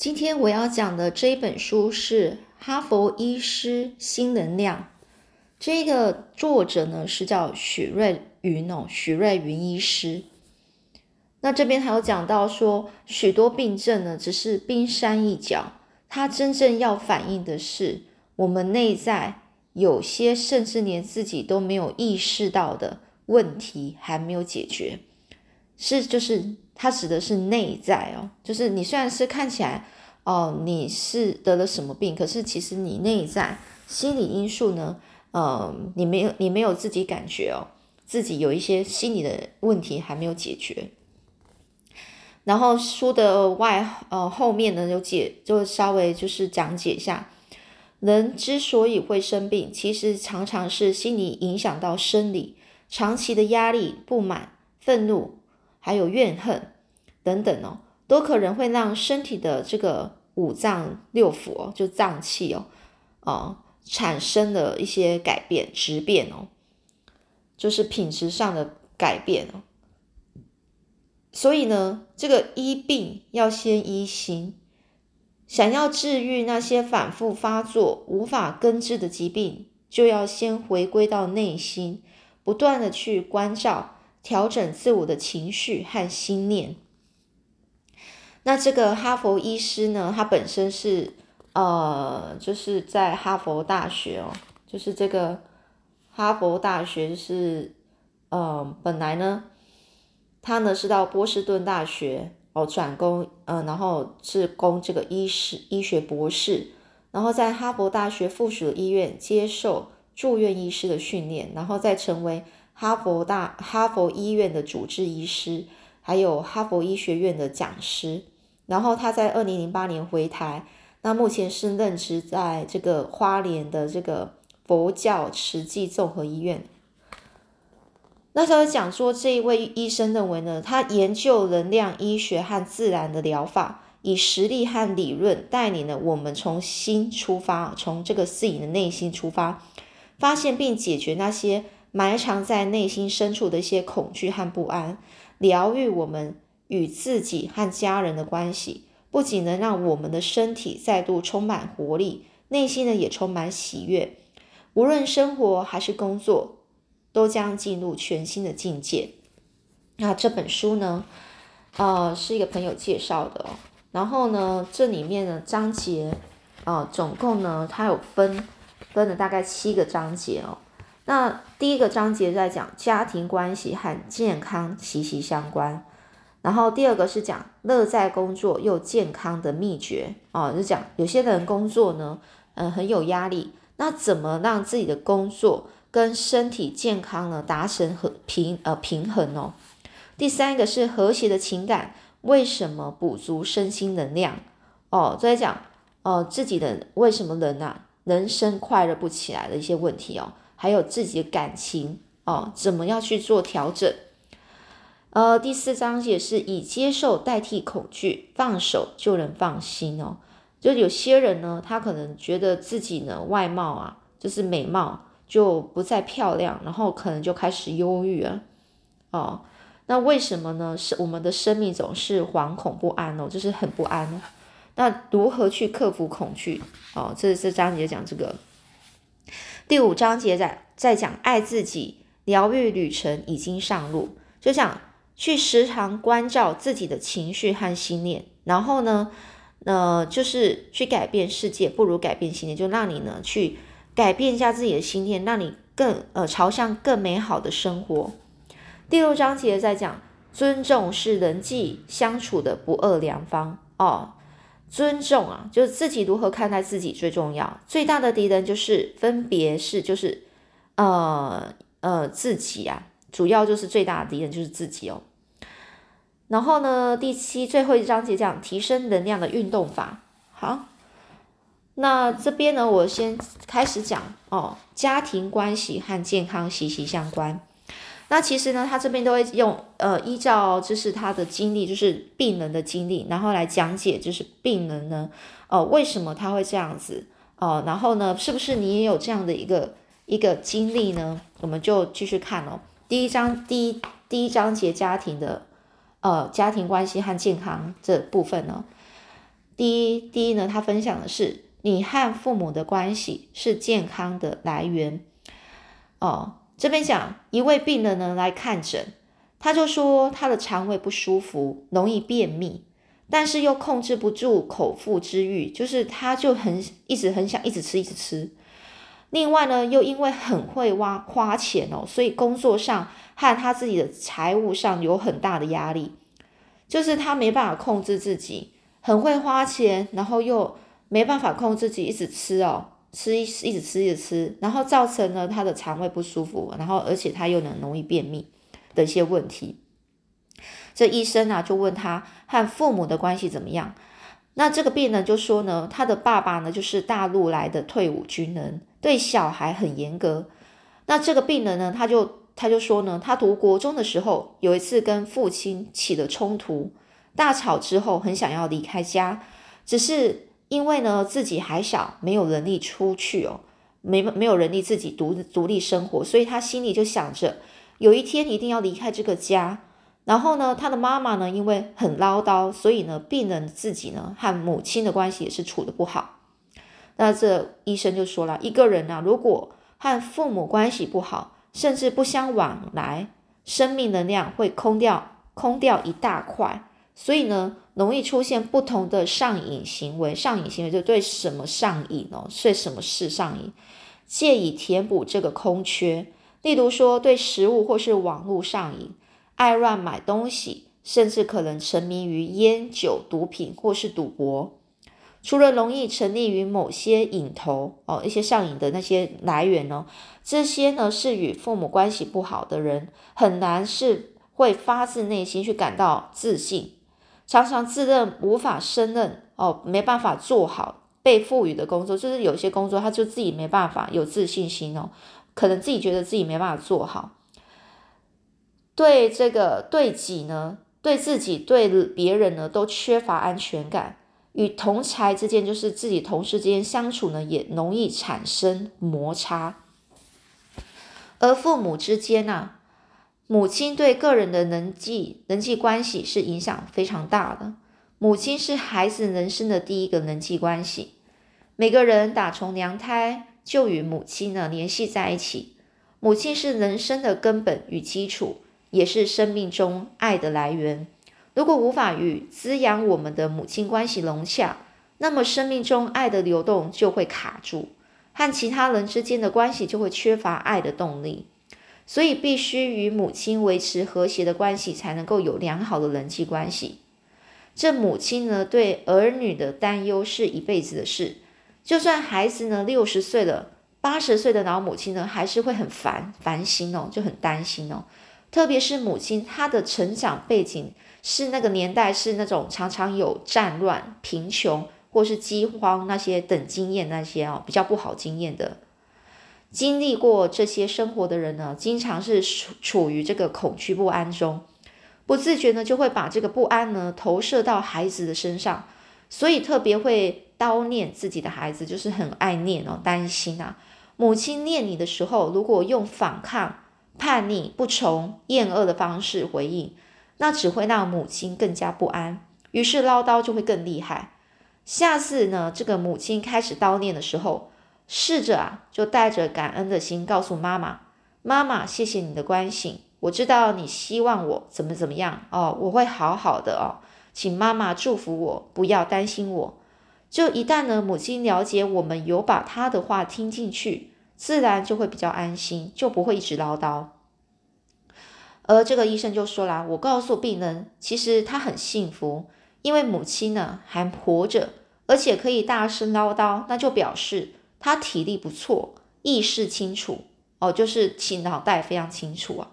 今天我要讲的这一本书是《哈佛医师新能量》，这个作者呢是叫许瑞云哦，许瑞云医师。那这边还有讲到说，许多病症呢只是冰山一角，它真正要反映的是我们内在有些甚至连自己都没有意识到的问题还没有解决，是就是。它指的是内在哦，就是你虽然是看起来哦你是得了什么病，可是其实你内在心理因素呢，呃，你没有你没有自己感觉哦，自己有一些心理的问题还没有解决。然后书的外呃后面呢有解，就稍微就是讲解一下，人之所以会生病，其实常常是心理影响到生理，长期的压力、不满、愤怒。还有怨恨等等哦，都可能会让身体的这个五脏六腑哦，就脏器哦，啊，产生了一些改变、质变哦，就是品质上的改变哦。所以呢，这个医病要先医心，想要治愈那些反复发作、无法根治的疾病，就要先回归到内心，不断的去关照。调整自我的情绪和心念。那这个哈佛医师呢？他本身是呃，就是在哈佛大学哦，就是这个哈佛大学是呃，本来呢，他呢是到波士顿大学哦转攻，嗯，然后是攻这个医师医学博士，然后在哈佛大学附属医院接受住院医师的训练，然后再成为。哈佛大哈佛医院的主治医师，还有哈佛医学院的讲师。然后他在二零零八年回台，那目前是任职在这个花莲的这个佛教慈济综合医院。那时候讲说，这一位医生认为呢，他研究能量医学和自然的疗法，以实力和理论带领了我们从心出发，从这个自己的内心出发，发现并解决那些。埋藏在内心深处的一些恐惧和不安，疗愈我们与自己和家人的关系，不仅能让我们的身体再度充满活力，内心呢也充满喜悦。无论生活还是工作，都将进入全新的境界。那这本书呢，呃，是一个朋友介绍的哦。然后呢，这里面的章节，呃，总共呢，它有分分了大概七个章节哦。那第一个章节在讲家庭关系和健康息息相关，然后第二个是讲乐在工作又健康的秘诀哦，就讲有些人工作呢，嗯，很有压力，那怎么让自己的工作跟身体健康呢达成和平呃平衡哦？第三个是和谐的情感，为什么补足身心能量哦？在讲哦自己的为什么人啊人生快乐不起来的一些问题哦。还有自己的感情哦，怎么样去做调整？呃，第四章节是以接受代替恐惧，放手就能放心哦。就有些人呢，他可能觉得自己呢外貌啊，就是美貌就不再漂亮，然后可能就开始忧郁了哦。那为什么呢？是我们的生命总是惶恐不安哦，就是很不安。那如何去克服恐惧？哦，这这章节讲这个。第五章节在在讲爱自己，疗愈旅程已经上路，就讲去时常关照自己的情绪和心念，然后呢，呃，就是去改变世界，不如改变心念，就让你呢去改变一下自己的心念，让你更呃朝向更美好的生活。第六章节在讲尊重是人际相处的不二良方哦。尊重啊，就是自己如何看待自己最重要。最大的敌人就是分别是，就是呃呃自己啊，主要就是最大的敌人就是自己哦。然后呢，第七最后一章节讲提升能量的运动法。好，那这边呢，我先开始讲哦，家庭关系和健康息息相关。那其实呢，他这边都会用呃，依照就是他的经历，就是病人的经历，然后来讲解，就是病人呢，哦，为什么他会这样子哦，然后呢，是不是你也有这样的一个一个经历呢？我们就继续看哦。第一章第一第一章节家庭的呃家庭关系和健康这部分呢，第一，第一呢，他分享的是你和父母的关系是健康的来源。哦，这边讲一位病人呢来看诊，他就说他的肠胃不舒服，容易便秘，但是又控制不住口腹之欲，就是他就很一直很想一直吃一直吃。另外呢，又因为很会花花钱哦，所以工作上和他自己的财务上有很大的压力，就是他没办法控制自己，很会花钱，然后又没办法控制自己，一直吃哦，吃一一直吃一直吃，然后造成了他的肠胃不舒服，然后而且他又能容易便秘的一些问题。这医生啊就问他和父母的关系怎么样？那这个病人就说呢，他的爸爸呢就是大陆来的退伍军人。对小孩很严格，那这个病人呢，他就他就说呢，他读国中的时候，有一次跟父亲起了冲突，大吵之后，很想要离开家，只是因为呢自己还小，没有能力出去哦，没没有能力自己独独立生活，所以他心里就想着，有一天一定要离开这个家。然后呢，他的妈妈呢，因为很唠叨，所以呢，病人自己呢和母亲的关系也是处的不好。那这医生就说了，一个人啊，如果和父母关系不好，甚至不相往来，生命能量会空掉，空掉一大块。所以呢，容易出现不同的上瘾行为。上瘾行为就对什么上瘾哦，对什么事上瘾，借以填补这个空缺。例如说，对食物或是网络上瘾，爱乱买东西，甚至可能沉迷于烟酒、毒品或是赌博。除了容易沉溺于某些瘾头哦，一些上瘾的那些来源呢，这些呢是与父母关系不好的人很难是会发自内心去感到自信，常常自认无法胜任哦，没办法做好被赋予的工作，就是有些工作他就自己没办法有自信心哦，可能自己觉得自己没办法做好，对这个对己呢，对自己对别人呢都缺乏安全感。与同才之间，就是自己同事之间相处呢，也容易产生摩擦。而父母之间呢，母亲对个人的人际人际关系是影响非常大的。母亲是孩子人生的第一个人际关系。每个人打从娘胎就与母亲呢联系在一起，母亲是人生的根本与基础，也是生命中爱的来源。如果无法与滋养我们的母亲关系融洽，那么生命中爱的流动就会卡住，和其他人之间的关系就会缺乏爱的动力。所以，必须与母亲维持和谐的关系，才能够有良好的人际关系。这母亲呢，对儿女的担忧是一辈子的事。就算孩子呢六十岁了，八十岁的老母亲呢，还是会很烦烦心哦，就很担心哦。特别是母亲，她的成长背景。是那个年代，是那种常常有战乱、贫穷或是饥荒那些等经验，那些哦比较不好经验的，经历过这些生活的人呢，经常是处处于这个恐惧不安中，不自觉呢就会把这个不安呢投射到孩子的身上，所以特别会叨念自己的孩子，就是很爱念哦，担心啊，母亲念你的时候，如果用反抗、叛逆、不从、厌恶的方式回应。那只会让母亲更加不安，于是唠叨就会更厉害。下次呢，这个母亲开始叨念的时候，试着啊，就带着感恩的心告诉妈妈：“妈妈，谢谢你的关心，我知道你希望我怎么怎么样哦，我会好好的哦，请妈妈祝福我，不要担心我。”就一旦呢，母亲了解我们有把她的话听进去，自然就会比较安心，就不会一直唠叨。而这个医生就说啦：“我告诉病人，其实他很幸福，因为母亲呢还活着，而且可以大声唠叨，那就表示他体力不错，意识清楚哦，就是其脑袋非常清楚啊。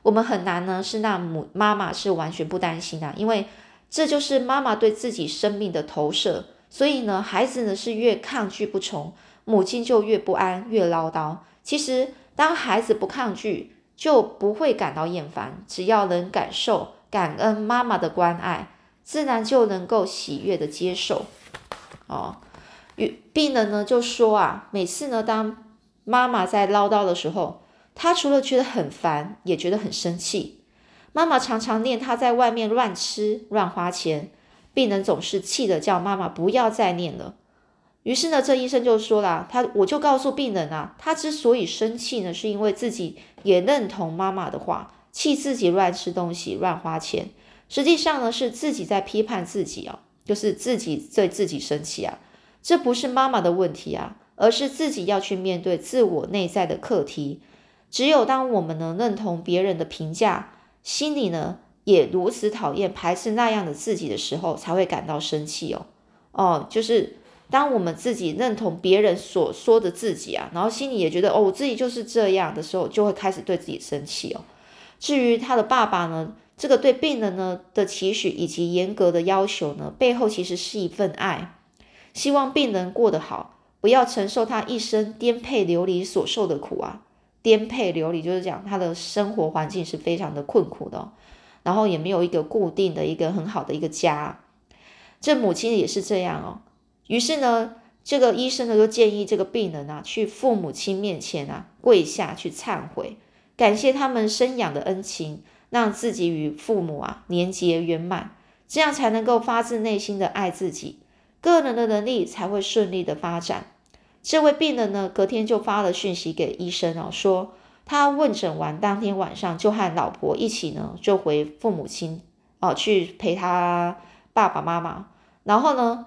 我们很难呢是让母妈妈是完全不担心的，因为这就是妈妈对自己生命的投射。所以呢，孩子呢是越抗拒不从，母亲就越不安，越唠叨。其实当孩子不抗拒。”就不会感到厌烦，只要能感受感恩妈妈的关爱，自然就能够喜悦的接受。哦，与病人呢就说啊，每次呢当妈妈在唠叨的时候，他除了觉得很烦，也觉得很生气。妈妈常常念他在外面乱吃乱花钱，病人总是气得叫妈妈不要再念了。于是呢，这医生就说啦，他我就告诉病人啊，他之所以生气呢，是因为自己也认同妈妈的话，气自己乱吃东西、乱花钱。实际上呢，是自己在批判自己啊，就是自己对自己生气啊。这不是妈妈的问题啊，而是自己要去面对自我内在的课题。只有当我们能认同别人的评价，心里呢也如此讨厌、排斥那样的自己的时候，才会感到生气哦。哦，就是。当我们自己认同别人所说的自己啊，然后心里也觉得哦，我自己就是这样的时候，就会开始对自己生气哦。至于他的爸爸呢，这个对病人呢的期许以及严格的要求呢，背后其实是一份爱，希望病人过得好，不要承受他一生颠沛流离所受的苦啊。颠沛流离就是讲他的生活环境是非常的困苦的，然后也没有一个固定的一个很好的一个家。这母亲也是这样哦。于是呢，这个医生呢就建议这个病人啊，去父母亲面前啊跪下去忏悔，感谢他们生养的恩情，让自己与父母啊年结圆满，这样才能够发自内心的爱自己，个人的能力才会顺利的发展。这位病人呢，隔天就发了讯息给医生哦，说他问诊完当天晚上就和老婆一起呢，就回父母亲哦去陪他爸爸妈妈，然后呢。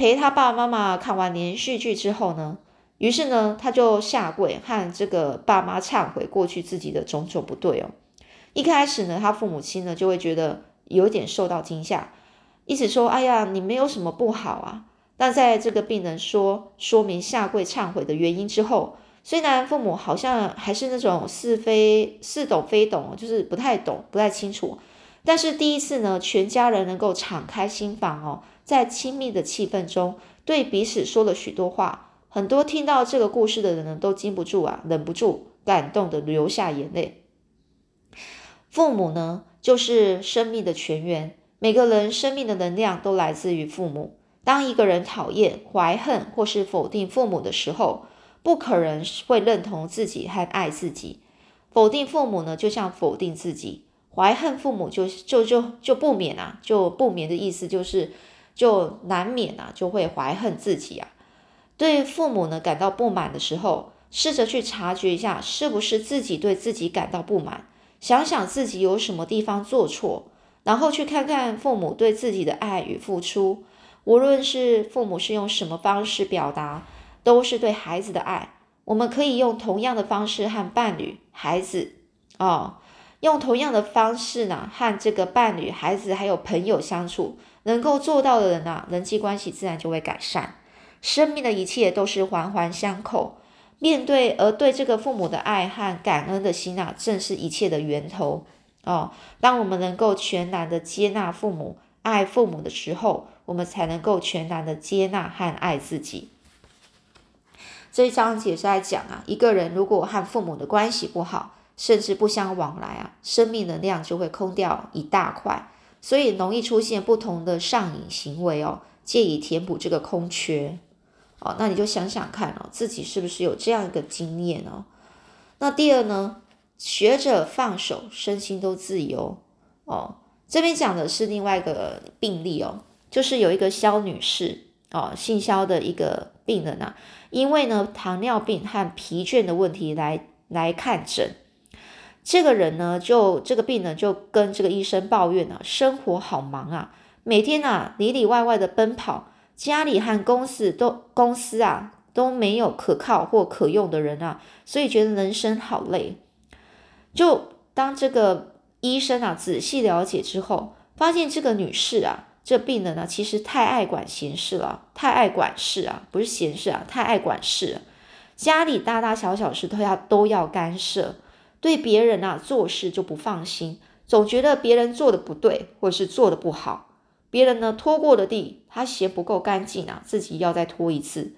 陪他爸爸妈妈看完连续剧之后呢，于是呢，他就下跪和这个爸妈忏悔过去自己的种种不对哦。一开始呢，他父母亲呢就会觉得有点受到惊吓，一直说：“哎呀，你没有什么不好啊。”但在这个病人说说明下跪忏悔的原因之后，虽然父母好像还是那种似非似懂非懂，就是不太懂、不太清楚，但是第一次呢，全家人能够敞开心房哦。在亲密的气氛中，对彼此说了许多话。很多听到这个故事的人呢，都禁不住啊，忍不住感动的流下眼泪。父母呢，就是生命的泉源。每个人生命的能量都来自于父母。当一个人讨厌、怀恨或是否定父母的时候，不可能会认同自己和爱自己。否定父母呢，就像否定自己；怀恨父母，就就就就不免啊，就不免的意思就是。就难免啊，就会怀恨自己啊。对父母呢感到不满的时候，试着去察觉一下，是不是自己对自己感到不满，想想自己有什么地方做错，然后去看看父母对自己的爱与付出。无论是父母是用什么方式表达，都是对孩子的爱。我们可以用同样的方式和伴侣、孩子哦，用同样的方式呢，和这个伴侣、孩子还有朋友相处。能够做到的人啊，人际关系自然就会改善。生命的一切都是环环相扣，面对而对这个父母的爱和感恩的心啊，正是一切的源头哦。当我们能够全然的接纳父母、爱父母的时候，我们才能够全然的接纳和爱自己。这一章节是在讲啊，一个人如果和父母的关系不好，甚至不相往来啊，生命能量就会空掉一大块。所以容易出现不同的上瘾行为哦，借以填补这个空缺哦。那你就想想看哦，自己是不是有这样一个经验哦？那第二呢，学着放手，身心都自由哦。这边讲的是另外一个病例哦，就是有一个肖女士哦，姓肖的一个病人啊，因为呢糖尿病和疲倦的问题来来看诊。这个人呢，就这个病人就跟这个医生抱怨啊，生活好忙啊，每天啊里里外外的奔跑，家里和公司都公司啊都没有可靠或可用的人啊，所以觉得人生好累。就当这个医生啊仔细了解之后，发现这个女士啊，这病人呢其实太爱管闲事了，太爱管事啊，不是闲事啊，太爱管事，家里大大小小事都要都要干涉。对别人啊做事就不放心，总觉得别人做的不对，或者是做的不好。别人呢拖过的地，他嫌不够干净啊，自己要再拖一次。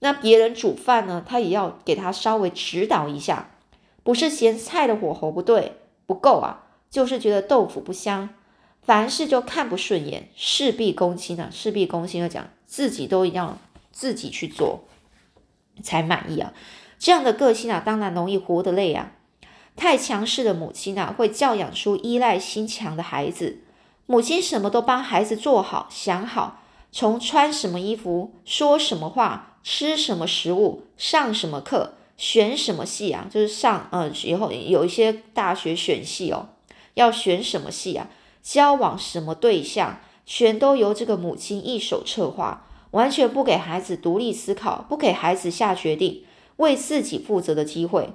那别人煮饭呢，他也要给他稍微指导一下，不是嫌菜的火候不对不够啊，就是觉得豆腐不香，凡事就看不顺眼，事必躬亲啊，事必躬亲的讲，自己都一样，自己去做才满意啊。这样的个性啊，当然容易活得累啊。太强势的母亲啊，会教养出依赖心强的孩子；母亲什么都帮孩子做好、想好，从穿什么衣服、说什么话、吃什么食物、上什么课、选什么系啊，就是上呃以后有一些大学选系哦，要选什么系啊，交往什么对象，全都由这个母亲一手策划，完全不给孩子独立思考，不给孩子下决定、为自己负责的机会。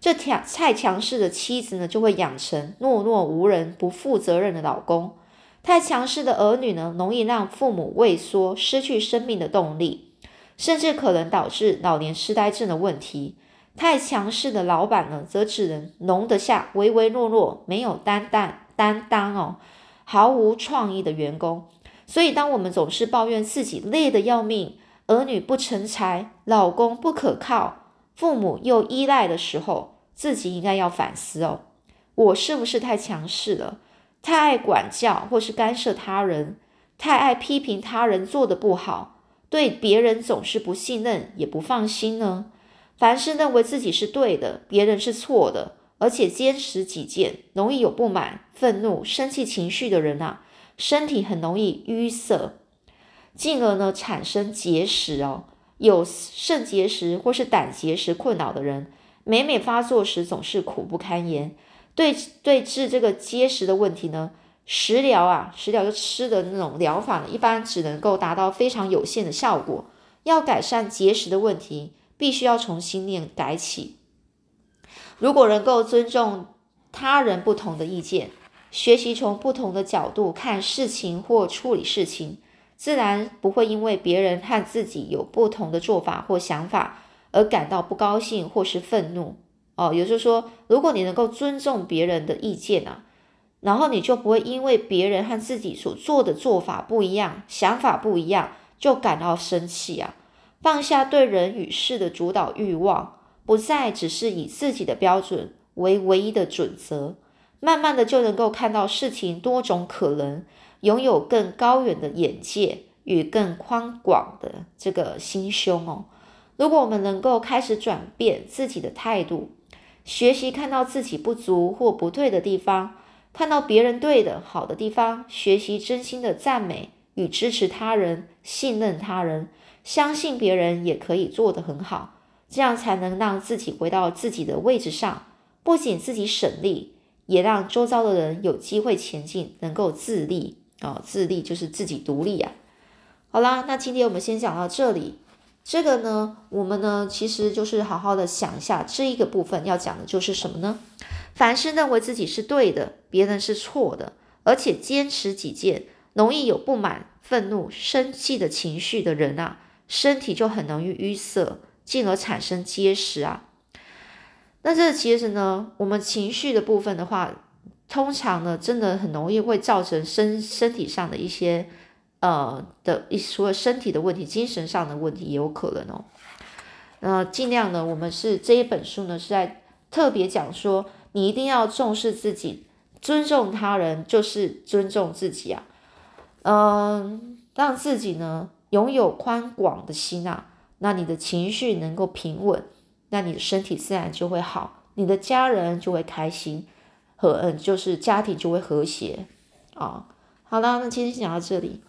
这强太强势的妻子呢，就会养成懦弱无人、不负责任的老公；太强势的儿女呢，容易让父母畏缩，失去生命的动力，甚至可能导致老年痴呆症的问题。太强势的老板呢，则只能容得下唯唯诺诺、没有担当、担当哦、毫无创意的员工。所以，当我们总是抱怨自己累得要命，儿女不成才，老公不可靠。父母又依赖的时候，自己应该要反思哦，我是不是太强势了？太爱管教或是干涉他人，太爱批评他人做的不好，对别人总是不信任也不放心呢？凡是认为自己是对的，别人是错的，而且坚持己见，容易有不满、愤怒、生气情绪的人啊，身体很容易淤塞，进而呢产生结石哦。有肾结石或是胆结石困扰的人，每每发作时总是苦不堪言。对对治这个结石的问题呢，食疗啊，食疗就吃的那种疗法呢，一般只能够达到非常有限的效果。要改善结石的问题，必须要从心念改起。如果能够尊重他人不同的意见，学习从不同的角度看事情或处理事情。自然不会因为别人和自己有不同的做法或想法而感到不高兴或是愤怒哦。也就是说，如果你能够尊重别人的意见啊，然后你就不会因为别人和自己所做的做法不一样、想法不一样就感到生气啊。放下对人与事的主导欲望，不再只是以自己的标准为唯一的准则，慢慢的就能够看到事情多种可能。拥有更高远的眼界与更宽广的这个心胸哦。如果我们能够开始转变自己的态度，学习看到自己不足或不对的地方，看到别人对的好的地方，学习真心的赞美与支持他人，信任他人，相信别人也可以做得很好，这样才能让自己回到自己的位置上，不仅自己省力，也让周遭的人有机会前进，能够自立。哦，自立就是自己独立啊。好啦，那今天我们先讲到这里。这个呢，我们呢，其实就是好好的想一下，这一个部分要讲的就是什么呢？凡是认为自己是对的，别人是错的，而且坚持己见，容易有不满、愤怒、生气的情绪的人啊，身体就很容易淤塞，进而产生结石啊。那这其实呢，我们情绪的部分的话。通常呢，真的很容易会造成身身体上的一些呃的一除了身体的问题，精神上的问题也有可能哦。那尽量呢，我们是这一本书呢是在特别讲说，你一定要重视自己，尊重他人就是尊重自己啊。嗯，让自己呢拥有宽广的心啊，那你的情绪能够平稳，那你的身体自然就会好，你的家人就会开心。和嗯，就是家庭就会和谐啊。好啦，那今天讲到这里。